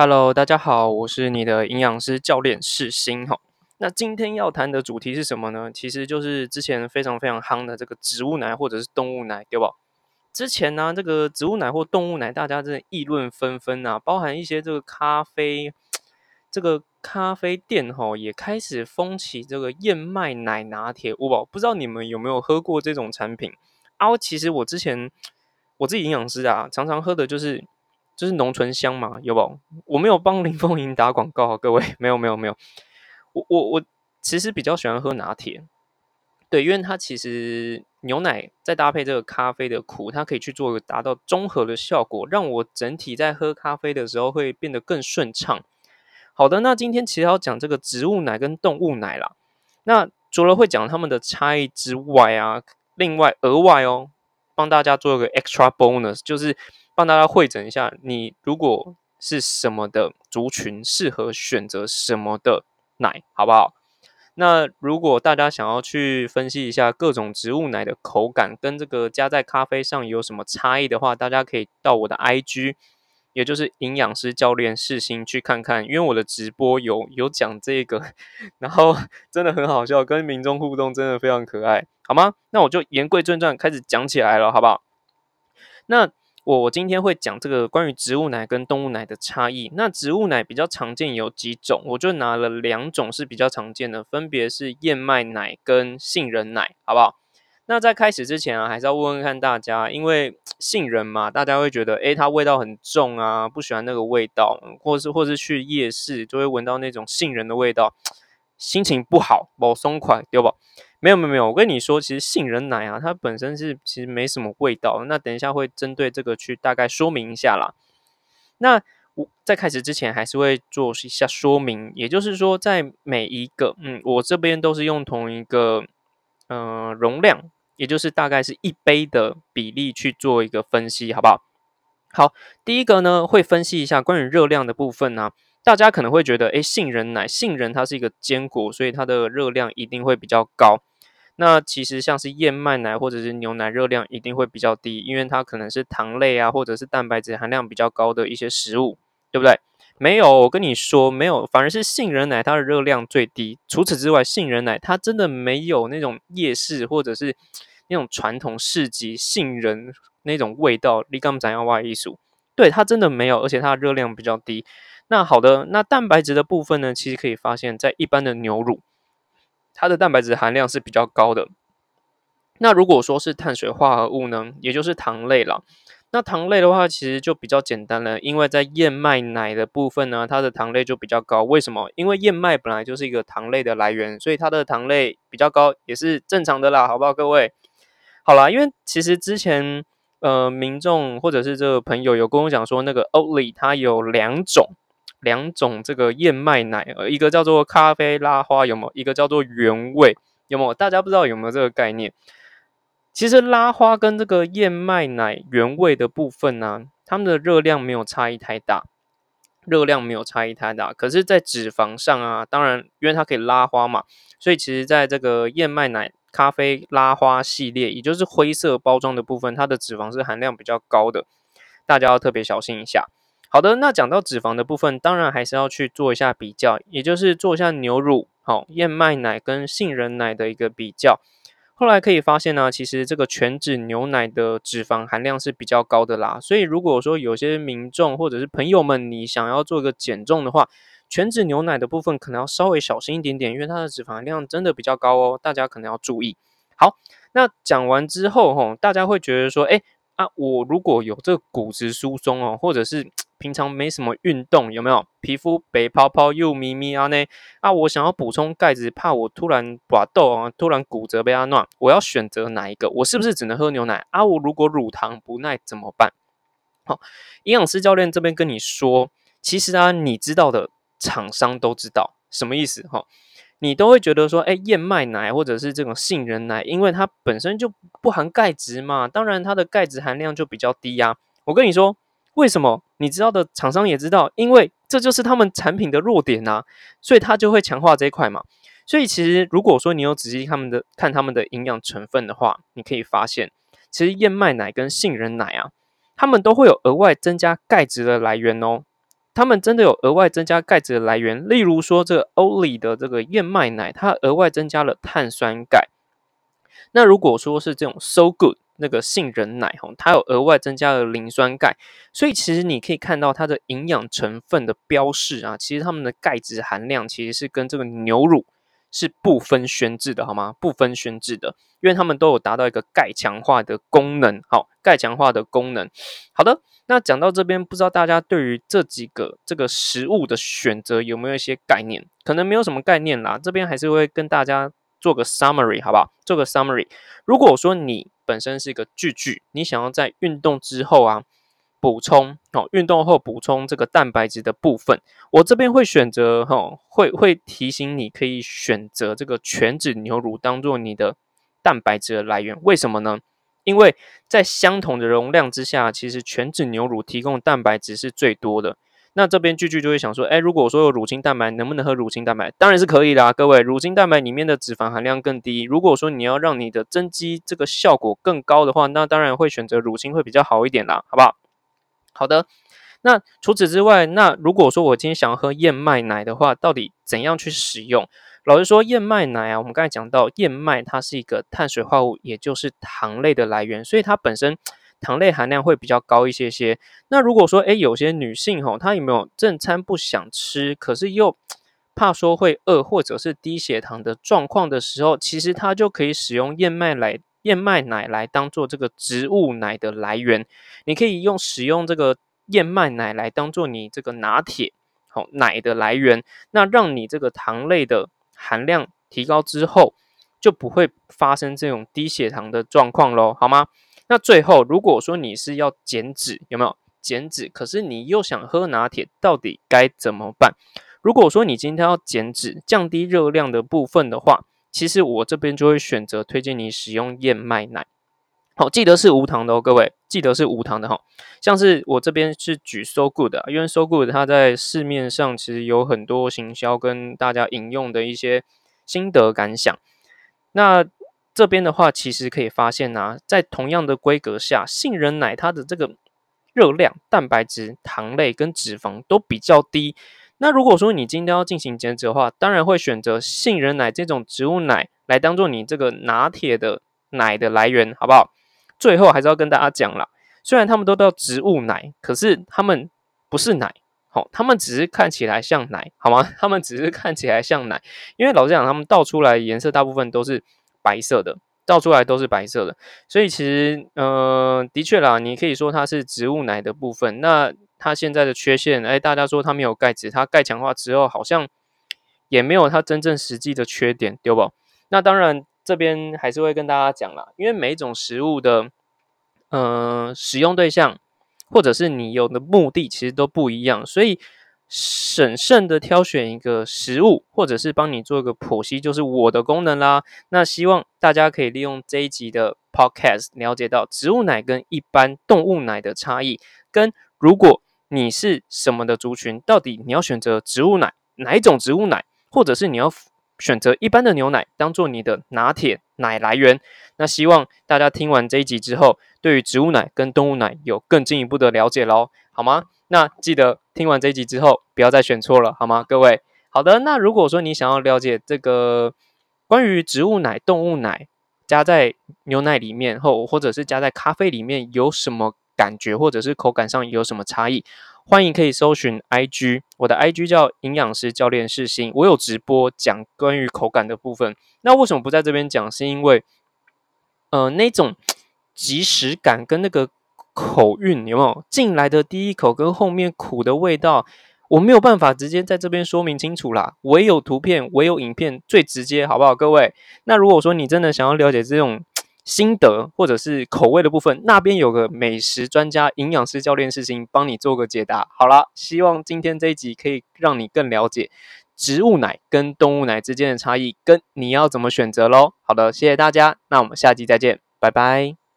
Hello，大家好，我是你的营养师教练世新哈。那今天要谈的主题是什么呢？其实就是之前非常非常夯的这个植物奶或者是动物奶，对吧？之前呢，这个植物奶或动物奶，大家真的议论纷纷啊，包含一些这个咖啡，这个咖啡店哈也开始风起这个燕麦奶拿铁。我不知道你们有没有喝过这种产品啊？其实我之前我自己营养师啊，常常喝的就是。就是浓醇香嘛，有不？我没有帮林凤营打广告，各位，没有没有没有。我我我其实比较喜欢喝拿铁，对，因为它其实牛奶再搭配这个咖啡的苦，它可以去做一个达到中和的效果，让我整体在喝咖啡的时候会变得更顺畅。好的，那今天其实要讲这个植物奶跟动物奶啦。那除了会讲它们的差异之外啊，另外额外哦，帮大家做一个 extra bonus，就是。帮大家会诊一下，你如果是什么的族群，适合选择什么的奶，好不好？那如果大家想要去分析一下各种植物奶的口感跟这个加在咖啡上有什么差异的话，大家可以到我的 IG，也就是营养师教练世新去看看，因为我的直播有有讲这个，然后 真的很好笑，跟民众互动真的非常可爱，好吗？那我就言归正传，开始讲起来了，好不好？那。我今天会讲这个关于植物奶跟动物奶的差异。那植物奶比较常见有几种，我就拿了两种是比较常见的，分别是燕麦奶跟杏仁奶，好不好？那在开始之前啊，还是要问问看大家，因为杏仁嘛，大家会觉得诶，它味道很重啊，不喜欢那个味道，或是或是去夜市就会闻到那种杏仁的味道，心情不好，不松快，对不？没有没有没有，我跟你说，其实杏仁奶啊，它本身是其实没什么味道。那等一下会针对这个去大概说明一下啦。那我在开始之前还是会做一下说明，也就是说，在每一个嗯，我这边都是用同一个嗯容量，也就是大概是一杯的比例去做一个分析，好不好？好，第一个呢会分析一下关于热量的部分呢。大家可能会觉得，诶，杏仁奶，杏仁它是一个坚果，所以它的热量一定会比较高。那其实像是燕麦奶或者是牛奶，热量一定会比较低，因为它可能是糖类啊，或者是蛋白质含量比较高的一些食物，对不对？没有，我跟你说，没有，反而是杏仁奶它的热量最低。除此之外，杏仁奶它真的没有那种夜市或者是那种传统市集杏仁那种味道。你刚讲要挖艺术，对它真的没有，而且它的热量比较低。那好的，那蛋白质的部分呢？其实可以发现，在一般的牛乳，它的蛋白质含量是比较高的。那如果说是碳水化合物呢，也就是糖类了。那糖类的话，其实就比较简单了，因为在燕麦奶的部分呢，它的糖类就比较高。为什么？因为燕麦本来就是一个糖类的来源，所以它的糖类比较高，也是正常的啦，好不好，各位？好啦，因为其实之前呃，民众或者是这个朋友有跟我讲说，那个 Oatly 它有两种。两种这个燕麦奶，呃，一个叫做咖啡拉花，有没有？一个叫做原味，有没有？大家不知道有没有这个概念？其实拉花跟这个燕麦奶原味的部分呢，它们的热量没有差异太大，热量没有差异太大。可是，在脂肪上啊，当然，因为它可以拉花嘛，所以其实在这个燕麦奶咖啡拉花系列，也就是灰色包装的部分，它的脂肪是含量比较高的，大家要特别小心一下。好的，那讲到脂肪的部分，当然还是要去做一下比较，也就是做一下牛乳、好燕麦奶跟杏仁奶的一个比较。后来可以发现呢，其实这个全脂牛奶的脂肪含量是比较高的啦。所以如果说有些民众或者是朋友们，你想要做一个减重的话，全脂牛奶的部分可能要稍微小心一点点，因为它的脂肪含量真的比较高哦，大家可能要注意。好，那讲完之后吼，大家会觉得说，哎啊，我如果有这个骨质疏松哦，或者是 平常没什么运动，有没有皮肤白泡泡又咪咪啊？呢啊，我想要补充钙质，怕我突然拔豆啊，突然骨折被它乱，我要选择哪一个？我是不是只能喝牛奶啊？我如果乳糖不耐怎么办？好，营养师教练这边跟你说，其实啊，你知道的厂商都知道什么意思哈？你都会觉得说，哎，燕麦奶或者是这种杏仁奶，因为它本身就不含钙质嘛，当然它的钙质含量就比较低呀。我跟你说。为什么你知道的厂商也知道？因为这就是他们产品的弱点呐，所以他就会强化这一块嘛。所以其实如果说你有仔细他们的看他们的营养成分的话，你可以发现，其实燕麦奶跟杏仁奶啊，他们都会有额外增加钙质的来源哦。他们真的有额外增加钙质的来源，例如说这个欧里的这个燕麦奶，它额外增加了碳酸钙。那如果说是这种 So Good 那个杏仁奶哈，它有额外增加了磷酸钙，所以其实你可以看到它的营养成分的标示啊，其实它们的钙质含量其实是跟这个牛乳是不分轩制的，好吗？不分轩制的，因为它们都有达到一个钙强化的功能，好，钙强化的功能。好的。那讲到这边，不知道大家对于这几个这个食物的选择有没有一些概念？可能没有什么概念啦。这边还是会跟大家做个 summary，好不好？做个 summary。如果说你本身是一个巨巨，你想要在运动之后啊补充哦，运动后补充这个蛋白质的部分，我这边会选择哈，会会提醒你可以选择这个全脂牛乳当做你的蛋白质的来源。为什么呢？因为在相同的容量之下，其实全脂牛乳提供蛋白质是最多的。那这边句句就会想说，哎，如果说有乳清蛋白，能不能喝乳清蛋白？当然是可以啦，各位，乳清蛋白里面的脂肪含量更低。如果说你要让你的增肌这个效果更高的话，那当然会选择乳清会比较好一点啦，好不好？好的。那除此之外，那如果说我今天想要喝燕麦奶的话，到底怎样去使用？老实说，燕麦奶啊，我们刚才讲到，燕麦它是一个碳水化合物，也就是糖类的来源，所以它本身糖类含量会比较高一些些。那如果说，诶，有些女性吼，她有没有正餐不想吃，可是又 怕说会饿或者是低血糖的状况的时候，其实她就可以使用燕麦奶、燕麦奶来当做这个植物奶的来源。你可以用使用这个燕麦奶来当做你这个拿铁好奶的来源，那让你这个糖类的。含量提高之后，就不会发生这种低血糖的状况喽，好吗？那最后，如果说你是要减脂，有没有减脂？可是你又想喝拿铁，到底该怎么办？如果说你今天要减脂、降低热量的部分的话，其实我这边就会选择推荐你使用燕麦奶。好，记得是无糖的哦，各位，记得是无糖的哈。像是我这边是举 So Good 的，因为 So Good 它在市面上其实有很多行销跟大家引用的一些心得感想。那这边的话，其实可以发现呢，在同样的规格下，杏仁奶它的这个热量、蛋白质、糖类跟脂肪都比较低。那如果说你今天要进行减脂的话，当然会选择杏仁奶这种植物奶来当做你这个拿铁的奶的来源，好不好？最后还是要跟大家讲啦，虽然他们都叫植物奶，可是他们不是奶，好，他们只是看起来像奶，好吗？他们只是看起来像奶，因为老实讲，他们倒出来颜色大部分都是白色的，倒出来都是白色的，所以其实，呃，的确啦，你可以说它是植物奶的部分。那它现在的缺陷，哎，大家说它没有钙质，它钙强化之后好像也没有它真正实际的缺点，对不？那当然。这边还是会跟大家讲啦，因为每一种食物的，呃，使用对象或者是你有的目的其实都不一样，所以审慎的挑选一个食物，或者是帮你做一个剖析，就是我的功能啦。那希望大家可以利用这一集的 podcast 了解到植物奶跟一般动物奶的差异，跟如果你是什么的族群，到底你要选择植物奶哪一种植物奶，或者是你要。选择一般的牛奶当做你的拿铁奶来源，那希望大家听完这一集之后，对于植物奶跟动物奶有更进一步的了解喽，好吗？那记得听完这一集之后，不要再选错了，好吗？各位，好的。那如果说你想要了解这个关于植物奶、动物奶加在牛奶里面后，或者是加在咖啡里面有什么感觉，或者是口感上有什么差异？欢迎可以搜寻 IG，我的 IG 叫营养师教练世新，我有直播讲关于口感的部分。那为什么不在这边讲？是因为，呃，那种即时感跟那个口韵有没有进来的第一口跟后面苦的味道，我没有办法直接在这边说明清楚啦。唯有图片，唯有影片最直接，好不好，各位？那如果说你真的想要了解这种，心得或者是口味的部分，那边有个美食专家、营养师教练事情帮你做个解答。好了，希望今天这一集可以让你更了解植物奶跟动物奶之间的差异，跟你要怎么选择喽。好的，谢谢大家，那我们下集再见，拜拜。